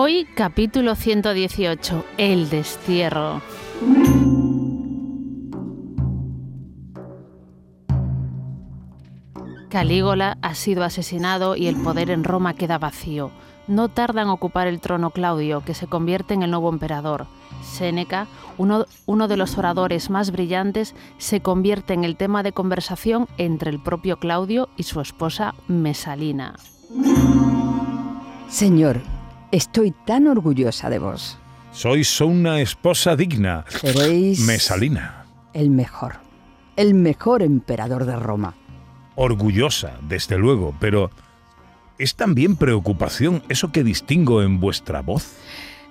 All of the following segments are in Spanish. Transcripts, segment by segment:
Hoy capítulo 118, El destierro. Calígola ha sido asesinado y el poder en Roma queda vacío. No tarda en ocupar el trono Claudio, que se convierte en el nuevo emperador. Séneca, uno, uno, de los oradores más brillantes, se convierte en el tema de conversación entre el propio Claudio y su esposa Mesalina. Señor, estoy tan orgullosa de vos. Sois una esposa digna. Seréis Mesalina. el mejor, el mejor emperador de Roma. Orgullosa, desde luego, pero ¿es también preocupación eso que distingo en vuestra voz?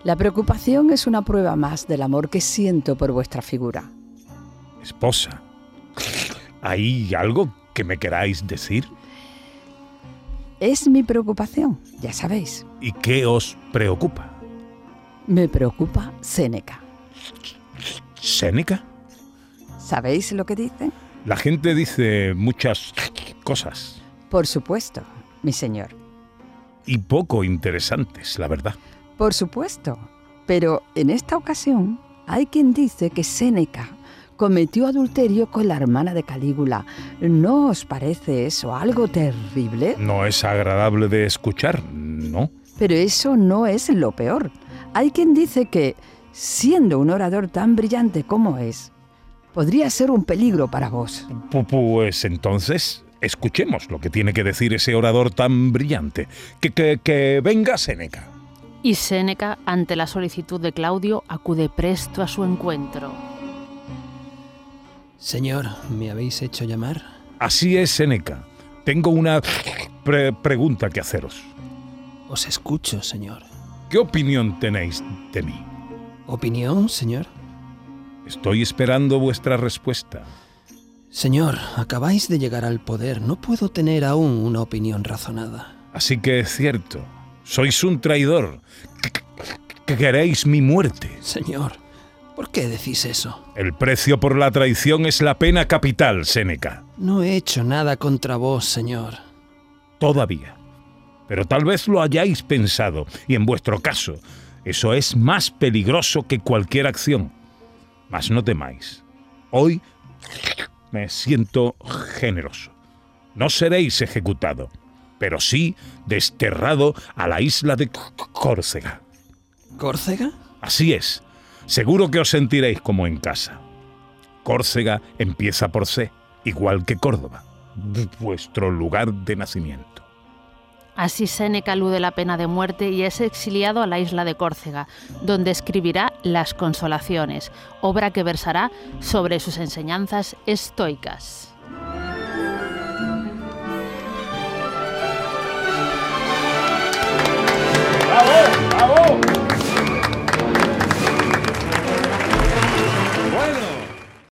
La preocupación es una prueba más del amor que siento por vuestra figura. Esposa. ¿Hay algo que me queráis decir? Es mi preocupación, ya sabéis. ¿Y qué os preocupa? Me preocupa Séneca. ¿Séneca? ¿Sabéis lo que dicen? La gente dice muchas cosas. Por supuesto, mi señor. Y poco interesantes, la verdad. Por supuesto. Pero en esta ocasión hay quien dice que Séneca cometió adulterio con la hermana de Calígula. ¿No os parece eso algo terrible? No es agradable de escuchar, ¿no? Pero eso no es lo peor. Hay quien dice que, siendo un orador tan brillante como es, podría ser un peligro para vos. Pues entonces, escuchemos lo que tiene que decir ese orador tan brillante. Que, que, que venga Séneca. Y Séneca, ante la solicitud de Claudio, acude presto a su encuentro. Señor, ¿me habéis hecho llamar? Así es, Séneca. Tengo una pre pregunta que haceros. Os escucho, señor. ¿Qué opinión tenéis de mí? ¿Opinión, señor? Estoy esperando vuestra respuesta. Señor, acabáis de llegar al poder. No puedo tener aún una opinión razonada. Así que es cierto. Sois un traidor. Que queréis mi muerte. Señor, ¿por qué decís eso? El precio por la traición es la pena capital, Séneca. No he hecho nada contra vos, señor. Todavía. Pero tal vez lo hayáis pensado, y en vuestro caso, eso es más peligroso que cualquier acción. Mas no temáis. Hoy me siento generoso. No seréis ejecutado, pero sí desterrado a la isla de Córcega. ¿Córcega? Así es. Seguro que os sentiréis como en casa. Córcega empieza por C, igual que Córdoba, vuestro lugar de nacimiento. Así Séneca alude la pena de muerte y es exiliado a la isla de Córcega, donde escribirá Las Consolaciones, obra que versará sobre sus enseñanzas estoicas.